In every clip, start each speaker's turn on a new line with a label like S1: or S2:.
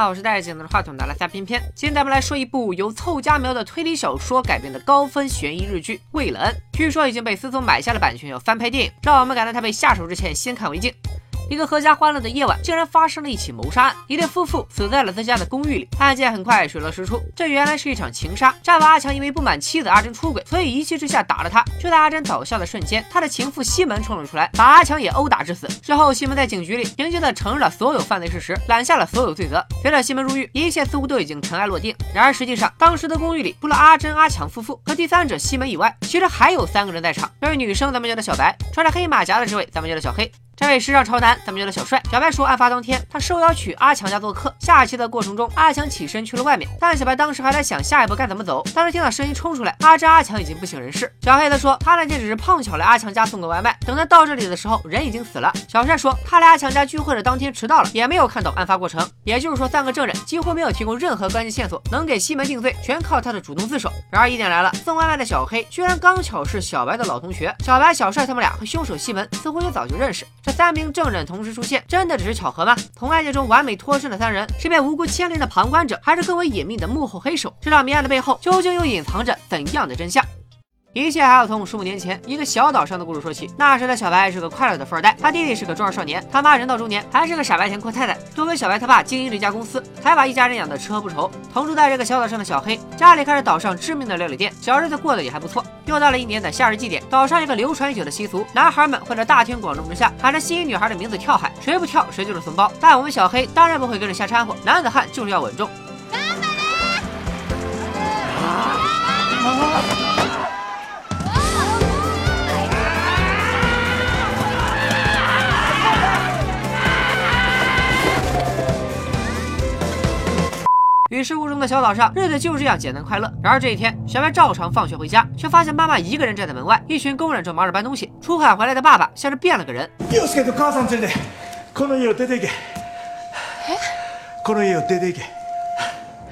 S1: 好，我是戴着镜子的话筒的拉萨偏偏。今天咱们来说一部由凑佳苗的推理小说改编的高分悬疑日剧《未了恩》，据说已经被思聪买下了版权，要翻拍电影，让我们赶在他被下手之前先看为敬。一个阖家欢乐的夜晚，竟然发生了一起谋杀案。一对夫妇死在了自家的公寓里，案件很快水落石出。这原来是一场情杀。丈夫阿强因为不满妻子阿珍出轨，所以一气之下打了她。就在阿珍倒下的瞬间，他的情妇西门冲了出来，把阿强也殴打致死。之后，西门在警局里平静地承认了所有犯罪事实，揽下了所有罪责。随着西门入狱，一切似乎都已经尘埃落定。然而，实际上当时的公寓里，除了阿珍、阿强夫妇和第三者西门以外，其实还有三个人在场。这位女生，咱们叫她小白；穿着黑马甲的这位，咱们叫她小黑。这位时尚潮男，咱们叫他小帅。小白说，案发当天，他受邀去阿强家做客。下棋的过程中，阿强起身去了外面，但小白当时还在想下一步该怎么走。当时听到声音冲出来，阿珍、阿强已经不省人事。小黑则说，他那天只是碰巧来阿强家送个外卖，等他到这里的时候，人已经死了。小帅说，他来阿强家聚会的当天迟到了，也没有看到案发过程。也就是说，三个证人几乎没有提供任何关键线索，能给西门定罪，全靠他的主动自首。然而疑点来了，送外卖的小黑居然刚巧是小白的老同学。小白、小帅他们俩和凶手西门似乎也早就认识。三名证人。同时出现，真的只是巧合吗？从案件中完美脱身的三人，是被无辜牵连的旁观者，还是更为隐秘的幕后黑手？这场谜案的背后，究竟又隐藏着怎样的真相？一切还要从十五年前一个小岛上的故事说起。那时的小白是个快乐的富二代，他弟弟是个中二少年，他妈人到中年还是个傻白甜阔太太。多亏小白他爸经营着一家公司，才把一家人养得吃喝不愁。同住在这个小岛上的小黑，家里开着岛上知名的料理店，小日子过得也还不错。又到了一年的夏日祭典，岛上一个流传已久的习俗，男孩们会在大庭广众之下喊着心仪女孩的名字跳海，谁不跳谁就是怂包。但我们小黑当然不会跟着瞎掺和，男子汉就是要稳重。妈妈与世无争的小岛上，日子就这样简单快乐。然而这一天，小白照常放学回家，却发现妈妈一个人站在门外，一群工人正忙着搬东西。出海回来的爸爸像是变了个人。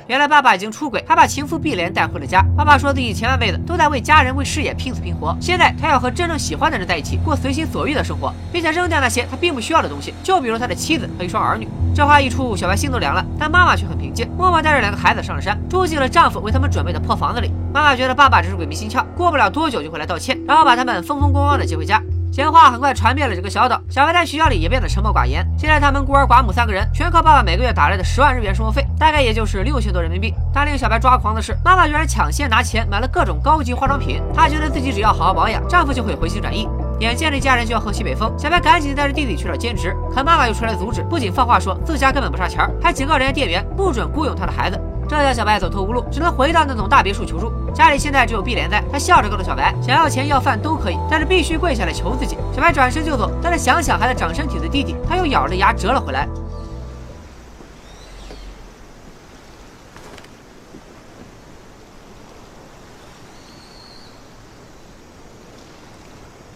S1: 原来爸爸已经出轨，还把情妇碧莲带回了家。爸爸说自己前半辈子都在为家人、为事业拼死拼活，现在他要和真正喜欢的人在一起，过随心所欲的生活，并且扔掉那些他并不需要的东西，就比如他的妻子和一双儿女。这话一出，小白心都凉了，但妈妈却很平静，默默带着两个孩子上了山，住进了丈夫为他们准备的破房子里。妈妈觉得爸爸只是鬼迷心窍，过不了多久就会来道歉，然后把他们风风光光的接回家。闲话很快传遍了这个小岛，小白在学校里也变得沉默寡言。现在他们孤儿寡母三个人，全靠爸爸每个月打来的十万日元生活费，大概也就是六千多人民币。但令小白抓狂的是，妈妈居然抢先拿钱买了各种高级化妆品。她觉得自己只要好好保养，丈夫就会回心转意。眼见着一家人就要喝西北风，小白赶紧带着弟弟去找兼职，可妈妈又出来阻止，不仅放话说自家根本不差钱，还警告人家店员不准雇佣他的孩子。这下小白走投无路，只能回到那栋大别墅求助。家里现在只有碧莲在，他笑着告诉小白，想要钱要饭都可以，但是必须跪下来求自己。小白转身就走，但是想想还在长身体的弟弟，他又咬着牙折了回来。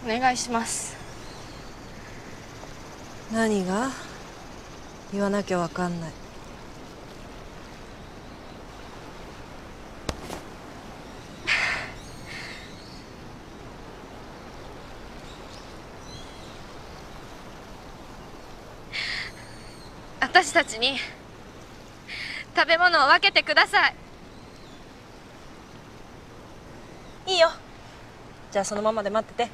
S2: お願いします
S3: 何が言わなきゃわかんない
S2: 私たちに食べ物を分けてください
S3: いいよじゃあそのままで待ってて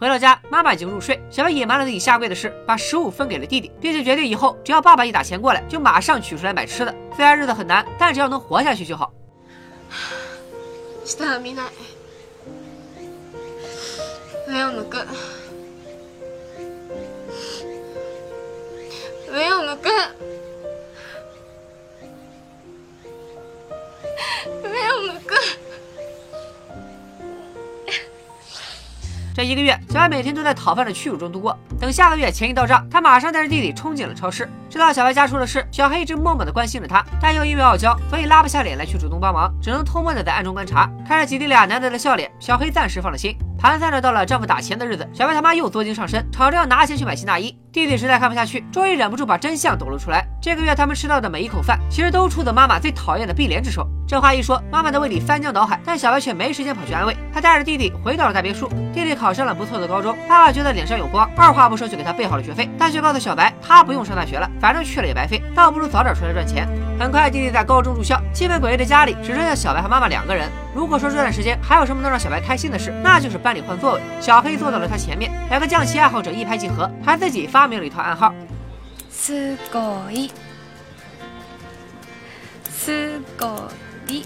S1: 回到家，妈妈已经入睡。小白隐瞒了自己下跪的事，把食物分给了弟弟，并且决定以后只要爸爸一打钱过来，就马上取出来买吃的。虽然日子很难，但只要能活下去就好。
S2: 下は見ない上を向く 上を向く上を向く
S1: 这一个月，小白每天都在讨饭的屈辱中度过。等下个月钱一到账，他马上带着弟弟冲进了超市。知道小白家出了事，小黑一直默默的关心着他，但又因为傲娇，所以拉不下脸来去主动帮忙，只能偷摸的在暗中观察。看着姐弟俩难得的笑脸，小黑暂时放了心。盘算着到了丈夫打钱的日子，小白他妈又作精上身，吵着要拿钱去买新大衣。 弟弟实在看不下去，终于忍不住把真相抖了出来。这个月他们吃到的每一口饭，其实都出自妈妈最讨厌的碧莲之手。这话一说，妈妈的胃里翻江倒海，但小白却没时间跑去安慰。他带着弟弟回到了大别墅，弟弟考上了不错的高中，爸爸觉得脸上有光，二话不说就给他备好了学费，但却告诉小白，他不用上大学了，反正去了也白费，倒不如早点出来赚钱。很快，弟弟在高中住校，气氛诡异的家里只剩下小白和妈妈两个人。如果说这段时间还有什么能让小白开心的事，那就是班里换座位，小黑坐到了他前面，两个象棋爱好者一拍即合，还自己发明了一套暗号。
S2: すごいすごい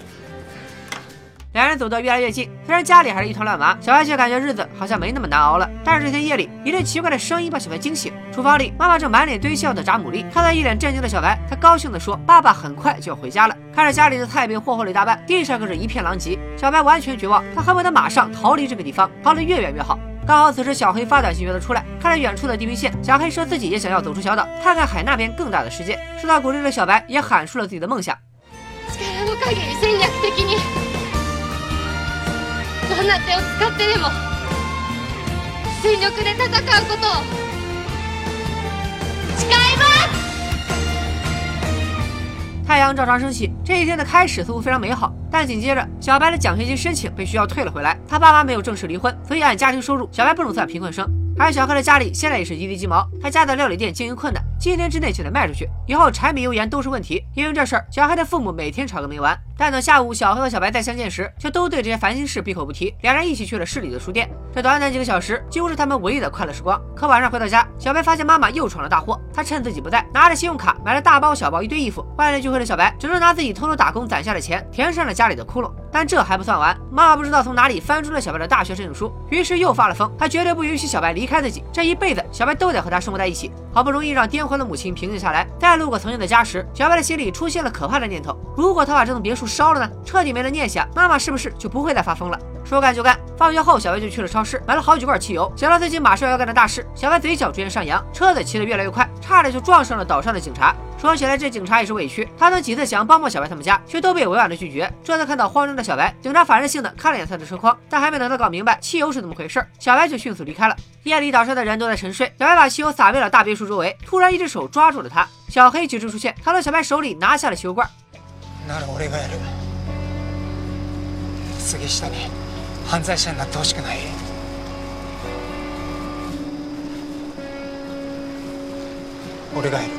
S1: 两人走得越来越近，虽然家里还是一团乱麻，小白却感觉日子好像没那么难熬了。但是这天夜里，一阵奇怪的声音把小白惊醒。厨房里，妈妈正满脸堆笑的炸牡蛎。看到一脸震惊的小白，她高兴地说：“爸爸很快就要回家了。”看着家里的菜被霍霍了一大半，地上更是一片狼藉，小白完全绝望，他恨不得马上逃离这个地方，逃得越远越好。 刚好此时小黑发短信约他出来，看着远处的地平线，小黑说自己也想要走出小岛，看看海那边更大的世界。受到鼓励的小白也喊出了自己的梦想。
S2: 力の限り戦略的にどんな手を使ってでも全力で戦うことを誓います
S1: 太 阳照常升起，这一天的开始似乎非常美好。但紧接着，小白的奖学金申请被学校退了回来。他爸妈没有正式离婚，所以按家庭收入，小白不能算贫困生。而小黑的家里现在也是一地鸡毛，他家的料理店经营困难，今年之内就得卖出去，以后柴米油盐都是问题。因为这事儿，小黑的父母每天吵个没完。但等下午小黑和小白再相见时，却都对这些烦心事闭口不提。两人一起去了市里的书店，这短短几个小时几乎是他们唯一的快乐时光。可晚上回到家，小白发现妈妈又闯了大祸。他趁自己不在，拿着信用卡买了大包小包一堆衣服。外面聚会的小白只能拿自己偷偷打工攒下的钱填上了家里的窟窿。但这还不算完，妈妈不知道从哪里翻出了小白的大学申请书，于是又发了疯，她绝对不允许小白离开自己，这一辈子小白都得和他生活在一起。好不容易让癫狂的母亲平静下来，再路过曾经的家时，小白的心里出现了可怕的念头：如果他把这栋别墅烧了呢？彻底没了念想，妈妈是不是就不会再发疯了？说干就干，放学后小白就去了超市，买了好几罐汽油。想到自己马上要干的大事，小白嘴角逐渐上扬，车子骑得越来越快，差点就撞上了岛上的警察。说起来，这警察也是委屈，他曾几次想帮帮小白他们家，却都被委婉的拒绝。这次看到慌张的小白，警察反射性的看了眼他的车筐，但还没等他搞明白汽油是怎么回事，小白就迅速离开了。夜里岛上的人都在沉睡，小白把汽油洒遍了大别墅周围。突然，一只手抓住了他，小黑及时出现，他从小白手里拿下了汽油罐。
S4: なら俺がやる杉下に犯罪者になってほしくない俺がやる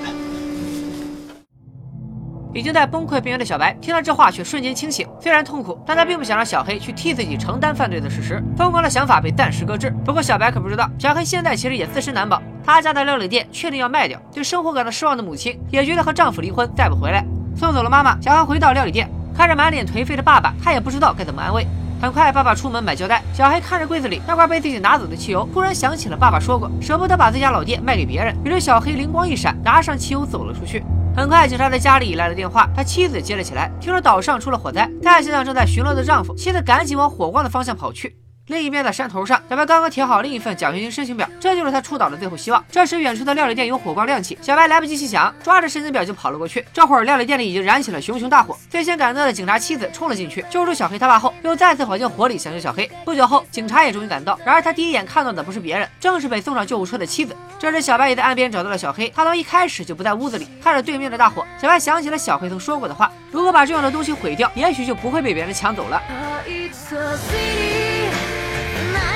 S1: 已经在崩溃边缘的小白听到这话，却瞬间清醒。虽然痛苦，但他并不想让小黑去替自己承担犯罪的事实。疯狂的想法被暂时搁置。不过小白可不知道，小黑现在其实也自身难保。他家的料理店确定要卖掉，对生活感到失望的母亲也觉得和丈夫离婚再不回来。送走了妈妈，小黑回到料理店，看着满脸颓废的爸爸，他也不知道该怎么安慰。 很快，爸爸出门买胶带，小黑看着柜子里那块被自己拿走的汽油，突然想起了爸爸说过，舍不得把自家老店卖给别人。于是小黑灵光一闪，拿上汽油走了出去。很快，警察在家里来了电话，他妻子接了起来，听说岛上出了火灾。再想想正在巡逻的丈夫，妻子赶紧往火光的方向跑去。另一边的山头上，小白刚刚填好另一份奖学金申请表，这就是他出岛的最后希望。这时，远处的料理店有火光亮起，小白来不及细想，抓着申请表就跑了过去。这会儿，料理店里已经燃起了熊熊大火。最先赶到的警察妻子冲了进去，救出小黑他爸后，又再次跑进火里抢救小黑。不久后，警察也终于赶到。然而，他第一眼看到的不是别人，正是被送上救护车的妻子。这时，小白也在岸边找到了小黑。他从一开始就不在屋子里，看着对面的大火，小白想起了小黑曾说过的话：如果把重要的东西毁掉，也许就不会被别人抢走了。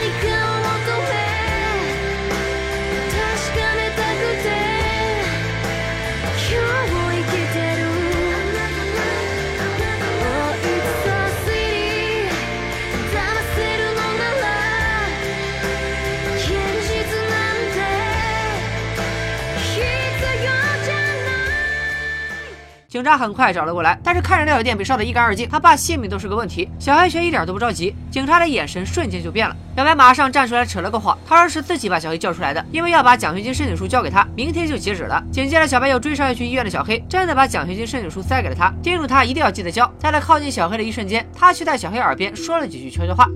S1: because 警察很快找了过来，但是看着料理店被烧得一干二净，他爸性命都是个问题。小黑却一点都不着急，警察的眼神瞬间就变了。小白马上站出来扯了个谎，他说是自己把小黑叫出来的，因为要把奖学金申请书交给他，明天就截止了。紧接着，小白又追上要去医院的小黑，真的把奖学金申请书塞给了他，叮嘱他一定要记得交。在他靠近小黑的一瞬间，他却在小黑耳边说了几句悄悄话。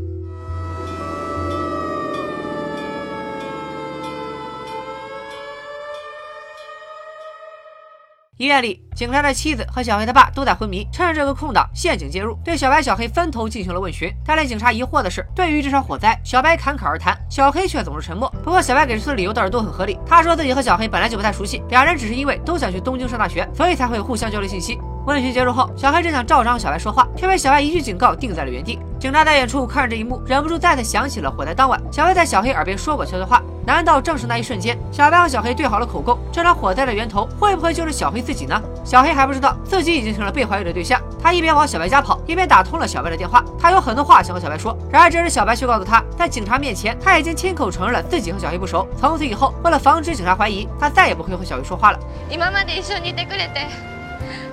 S1: 医院里，警察的妻子和小黑他爸都在昏迷，趁着这个空档，陷阱介入，对小白、小黑分头进行了问询。但令警察疑惑的是，对于这场火灾，小白侃侃而谈，小黑却总是沉默。不过，小白给出的理由倒是都很合理。他说自己和小黑本来就不太熟悉，两人只是因为都想去东京上大学，所以才会互相交流信息。问询结束后，小黑正想照常和小白说话，却被小白一句警告定在了原地。警察在远处看着这一幕，忍不住再次想起了火灾当晚，小白在小黑耳边说过悄悄话。难道正是那一瞬间，小白和小黑对好了口供？这场火灾的源头会不会就是小黑自己呢？小黑还不知道自己已经成了被怀疑的对象。他一边往小白家跑，一边打通了小白的电话。他有很多话想和小白说，然而这时小白却告诉他，在警察面前他已经亲口承认了自己和小黑不熟。从此以后，为了防止警察怀疑，他再也不会和小黑说话了。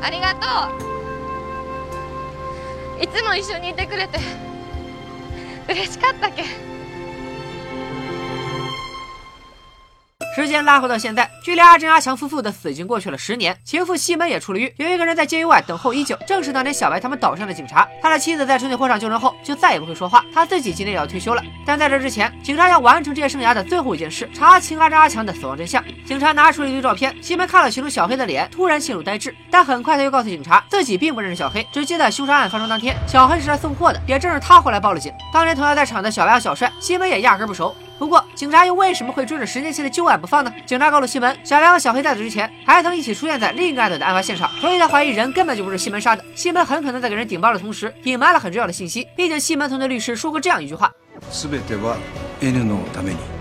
S2: ありがとう。いつも一緒にいてくれて嬉しかったけ。
S1: 时间拉回到现在，距离阿珍、阿强夫妇的死已经过去了十年，情妇西门也出了狱。有一个人在监狱外等候已久，正是当年小白他们岛上的警察。他的妻子在春节会上救人后，就再也不会说话。他自己今年也要退休了，但在这之前，警察要完成职业生涯的最后一件事——查清阿珍、阿强的死亡真相。警察拿出了一堆照片，西门看了其中小黑的脸，突然陷入呆滞。但很快他又告诉警察，自己并不认识小黑，只记得凶杀案发生当天，小黑是来送货的，也正是他后来报了警。当年同样在场的小白和小帅，西门也压根不熟。不过，警察又为什么会追着十年前的旧案不放呢？警察告诉西门，小白和小黑在此之前还曾一起出现在另一个案子的案发现场，所以他怀疑人根本就不是西门杀的。西门很可能在给人顶包的同时，隐瞒了很重要的信息。毕竟西门曾对律师说过这样一句话：
S5: 全ては N のために。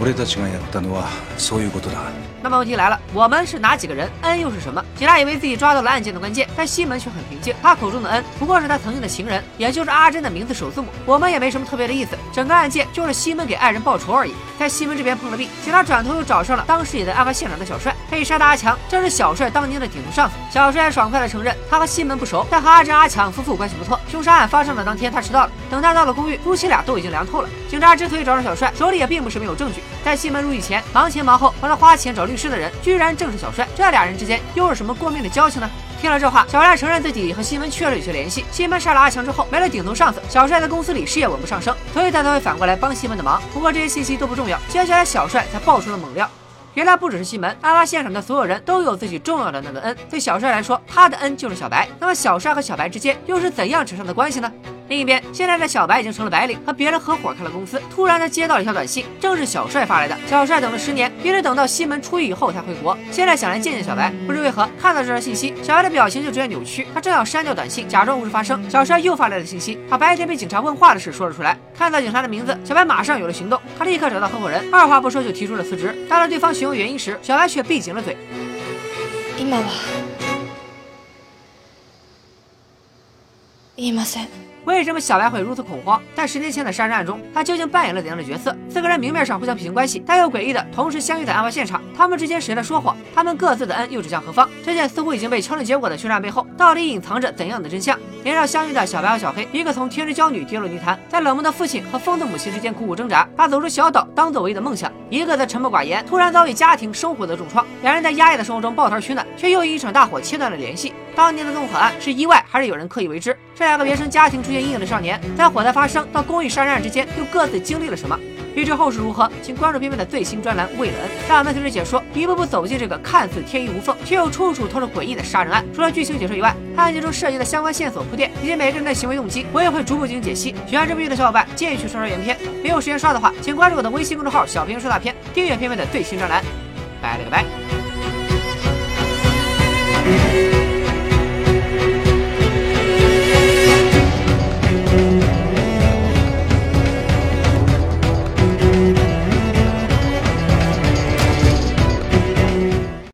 S5: 俺たちがやったのはそういうことだ。
S1: 那么问题来了，我们是哪几个人？N 又是什么？警察以为自己抓到了案件的关键，但西门却很平静。他口中的 N 不过是他曾经的情人，也就是阿珍的名字首字母。我们也没什么特别的意思，整个案件就是西门给爱人报仇而已。在西门这边碰了壁，警察转头又找上了当时也在案发现场的小帅。 被杀的阿强正是小帅当年的顶头上司。小帅爽快的承认，他和西门不熟，但和阿珍、阿强夫妇关系不错。凶杀案发生的当天，他迟到了。等他到了公寓，夫妻俩都已经凉透了。警察之所以找上小帅，手里也并不是没有证据。在西门入狱前，忙前忙后帮他花钱找律师的人，居然正是小帅。这俩人之间又是什么过命的交情呢？听了这话，小帅承认自己和西门确实有些联系。西门杀了阿强之后，没了顶头上司，小帅在公司里事业稳步上升，所以他才会反过来帮西门的忙。不过这些信息都不重要，接下来小帅才爆出了猛料。原来不只是西门，案发现场的所有人都有自己重要的那个恩。对小帅来说，他的恩就是小白。那么小帅和小白之间又是怎样扯上的关系呢？另一边，现在的小白已经成了白领，和别人合伙开了公司。突然，他接到了一条短信，正是小帅发来的。小帅等了十年，一直等到西门出狱以后才回国。现在想来见见小白，不知为何，看到这条信息，小白的表情就直接扭曲。他正要删掉短信，假装无事发生，小帅又发来了信息，把白天被警察问话的事说了出来。看到警察的名字，小白马上有了行动。他立刻找到合伙人，二话不说就提出了辞职。当着对方询问原因时，小白却闭紧了嘴。
S2: 今は言いません。
S1: 为什么小白会如此恐慌？在十年前的杀人案中，他究竟扮演了怎样的角色？四个人明面上互相撇清关系，但又诡异的同时相遇在案发现场。他们之间谁在说谎？他们各自的恩又指向何方？这件似乎已经被敲定结果的凶杀案背后，到底隐藏着怎样的真相？年少相遇的小白和小黑，一个从天之娇女跌落泥潭，在冷漠的父亲和疯的母亲之间苦苦挣扎，把走出小岛当做唯一的梦想；一个在沉默寡言，突然遭遇家庭生活的重创，两人在压抑的生活中抱团取暖，却又因一场大火切断了联系。当年的纵火案是意外，还是有人刻意为之？这两个原生家庭出现阴影的少年，在火灾发生到公寓杀人案之间，又各自经历了什么？欲知后事如何，请关注片片的最新专栏《为了恩》，让我们随着解说一步步走进这个看似天衣无缝，却又处处透着诡异的杀人案。除了剧情解说以外，案件中涉及的相关线索铺垫，以及每个人的行为动机，我也会逐步进行解析。喜欢这部剧的小伙伴，建议去刷刷原片。没有时间刷的话，请关注我的微信公众号“小平说大片”，订阅片片的最新专栏。拜了个拜。